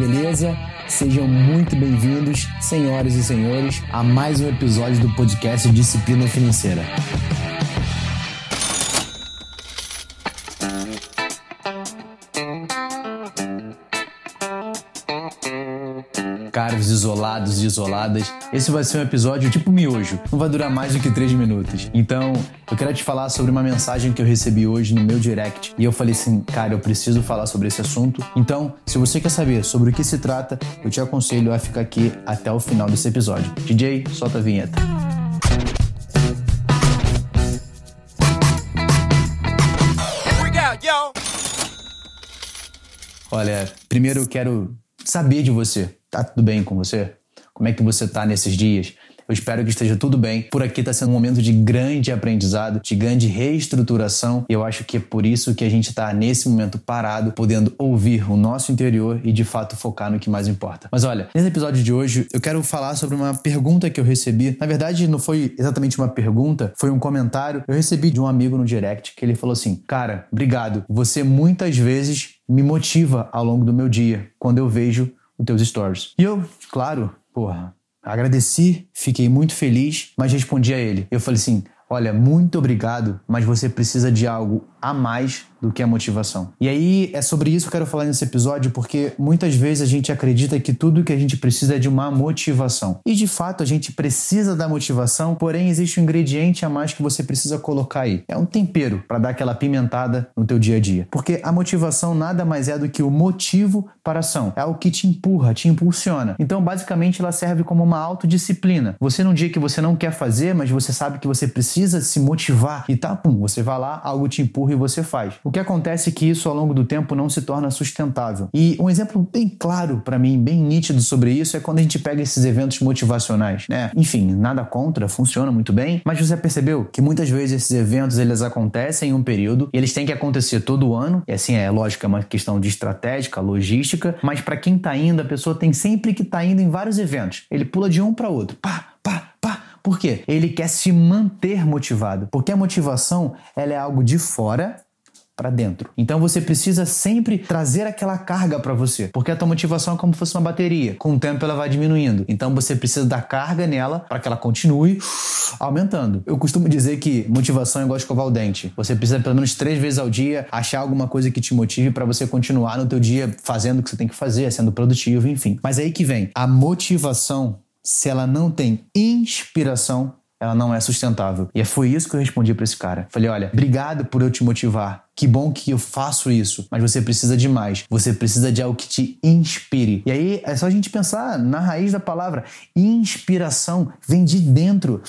beleza? Sejam muito bem-vindos, senhoras e senhores, a mais um episódio do podcast Disciplina Financeira. Caros isolados e isoladas, esse vai ser um episódio tipo miojo. Não vai durar mais do que 3 minutos. Então, eu quero te falar sobre uma mensagem que eu recebi hoje no meu direct. E eu falei assim, cara, eu preciso falar sobre esse assunto. Então, se você quer saber sobre o que se trata, eu te aconselho a ficar aqui até o final desse episódio. DJ, solta a vinheta. Olha, primeiro eu quero saber de você. Tá tudo bem com você? Como é que você tá nesses dias? Eu espero que esteja tudo bem. Por aqui está sendo um momento de grande aprendizado, de grande reestruturação. E eu acho que é por isso que a gente está nesse momento parado, podendo ouvir o nosso interior e de fato focar no que mais importa. Mas olha, nesse episódio de hoje eu quero falar sobre uma pergunta que eu recebi. Na verdade, não foi exatamente uma pergunta, foi um comentário. Eu recebi de um amigo no direct que ele falou assim: Cara, obrigado. Você muitas vezes me motiva ao longo do meu dia quando eu vejo os teus stories. E eu, claro, porra, agradeci, fiquei muito feliz, mas respondi a ele. Eu falei assim: Olha, muito obrigado, mas você precisa de algo a mais do que a motivação. E aí é sobre isso que eu quero falar nesse episódio, porque muitas vezes a gente acredita que tudo que a gente precisa é de uma motivação. E de fato a gente precisa da motivação, porém existe um ingrediente a mais que você precisa colocar aí. É um tempero para dar aquela pimentada no teu dia a dia. Porque a motivação nada mais é do que o motivo para a ação. É o que te empurra, te impulsiona. Então, basicamente, ela serve como uma autodisciplina. Você num dia que você não quer fazer, mas você sabe que você precisa se motivar e tá, pum, você vai lá, algo te empurra e você faz. Que acontece é que isso ao longo do tempo não se torna sustentável. E um exemplo bem claro para mim, bem nítido sobre isso é quando a gente pega esses eventos motivacionais, né? Enfim, nada contra, funciona muito bem, mas você percebeu que muitas vezes esses eventos eles acontecem em um período e eles têm que acontecer todo ano. E assim, é lógico, é uma questão de estratégica, logística, mas para quem tá indo, a pessoa tem sempre que tá indo em vários eventos. Ele pula de um para outro. Pá, pá, pá. Por quê? Ele quer se manter motivado, porque a motivação ela é algo de fora para dentro. Então você precisa sempre trazer aquela carga para você, porque a tua motivação é como se fosse uma bateria. Com o tempo ela vai diminuindo. Então você precisa dar carga nela para que ela continue aumentando. Eu costumo dizer que motivação é igual escovar o dente. Você precisa pelo menos três vezes ao dia achar alguma coisa que te motive para você continuar no teu dia fazendo o que você tem que fazer, sendo produtivo, enfim. Mas aí que vem a motivação. Se ela não tem inspiração, ela não é sustentável. E foi isso que eu respondi para esse cara. Falei: olha, obrigado por eu te motivar. Que bom que eu faço isso, mas você precisa de mais. Você precisa de algo que te inspire. E aí é só a gente pensar na raiz da palavra. Inspiração vem de dentro,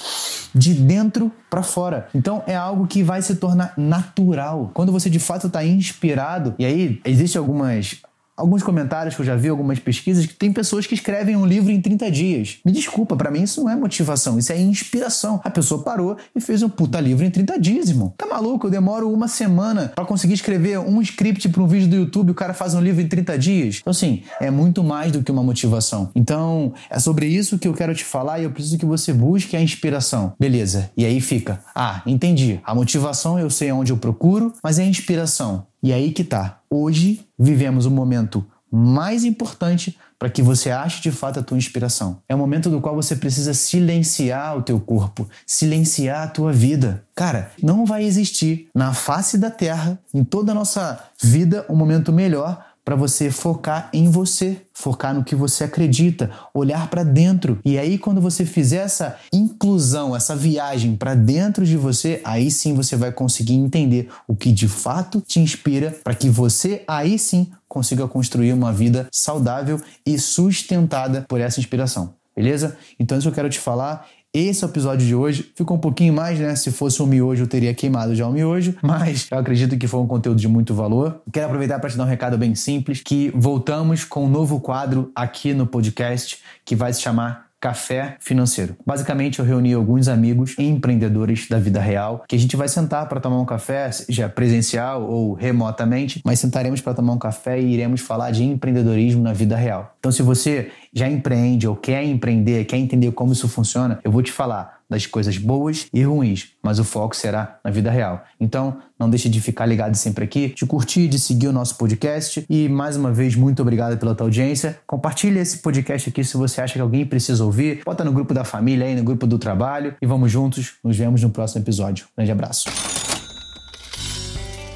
de dentro para fora. Então é algo que vai se tornar natural. Quando você de fato está inspirado, e aí existem algumas alguns comentários que eu já vi, algumas pesquisas, que tem pessoas que escrevem um livro em 30 dias. Me desculpa, para mim isso não é motivação, isso é inspiração. A pessoa parou e fez um puta livro em 30 dias, irmão. Tá maluco? Eu demoro uma semana para conseguir escrever um script para um vídeo do YouTube, o cara faz um livro em 30 dias. Então, assim, é muito mais do que uma motivação. Então, é sobre isso que eu quero te falar e eu preciso que você busque a inspiração. Beleza. E aí fica. Ah, entendi. A motivação eu sei onde eu procuro, mas é a inspiração. E aí que tá. Hoje vivemos o momento mais importante para que você ache de fato a tua inspiração. É o momento do qual você precisa silenciar o teu corpo, silenciar a tua vida. Cara, não vai existir na face da terra, em toda a nossa vida, um momento melhor para você focar em você, focar no que você acredita, olhar para dentro. E aí quando você fizer essa inclusão, essa viagem para dentro de você, aí sim você vai conseguir entender o que de fato te inspira para que você aí sim consiga construir uma vida saudável e sustentada por essa inspiração. Beleza? Então isso eu quero te falar esse é o episódio de hoje. Ficou um pouquinho mais, né? Se fosse um miojo, eu teria queimado já o miojo, mas eu acredito que foi um conteúdo de muito valor. Quero aproveitar para te dar um recado bem simples, que voltamos com um novo quadro aqui no podcast que vai se chamar Café Financeiro. Basicamente, eu reuni alguns amigos empreendedores da vida real que a gente vai sentar para tomar um café, seja presencial ou remotamente, mas sentaremos para tomar um café e iremos falar de empreendedorismo na vida real. Então, se você já empreende ou quer empreender, quer entender como isso funciona, eu vou te falar das coisas boas e ruins, mas o foco será na vida real. Então, não deixe de ficar ligado sempre aqui, de curtir, de seguir o nosso podcast e mais uma vez muito obrigado pela tua audiência. Compartilhe esse podcast aqui se você acha que alguém precisa ouvir. Bota no grupo da família aí, no grupo do trabalho e vamos juntos. Nos vemos no próximo episódio. Grande abraço.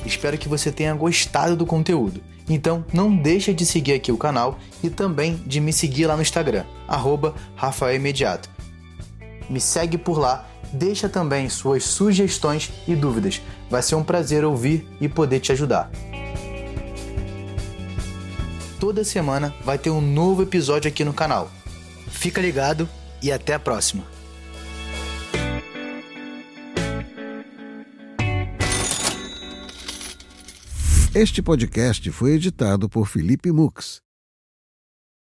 Espero que você tenha gostado do conteúdo. Então não deixa de seguir aqui o canal e também de me seguir lá no Instagram, arroba Rafael Imediato. Me segue por lá, deixa também suas sugestões e dúvidas. Vai ser um prazer ouvir e poder te ajudar. Toda semana vai ter um novo episódio aqui no canal. Fica ligado e até a próxima! Este podcast foi editado por Felipe Mux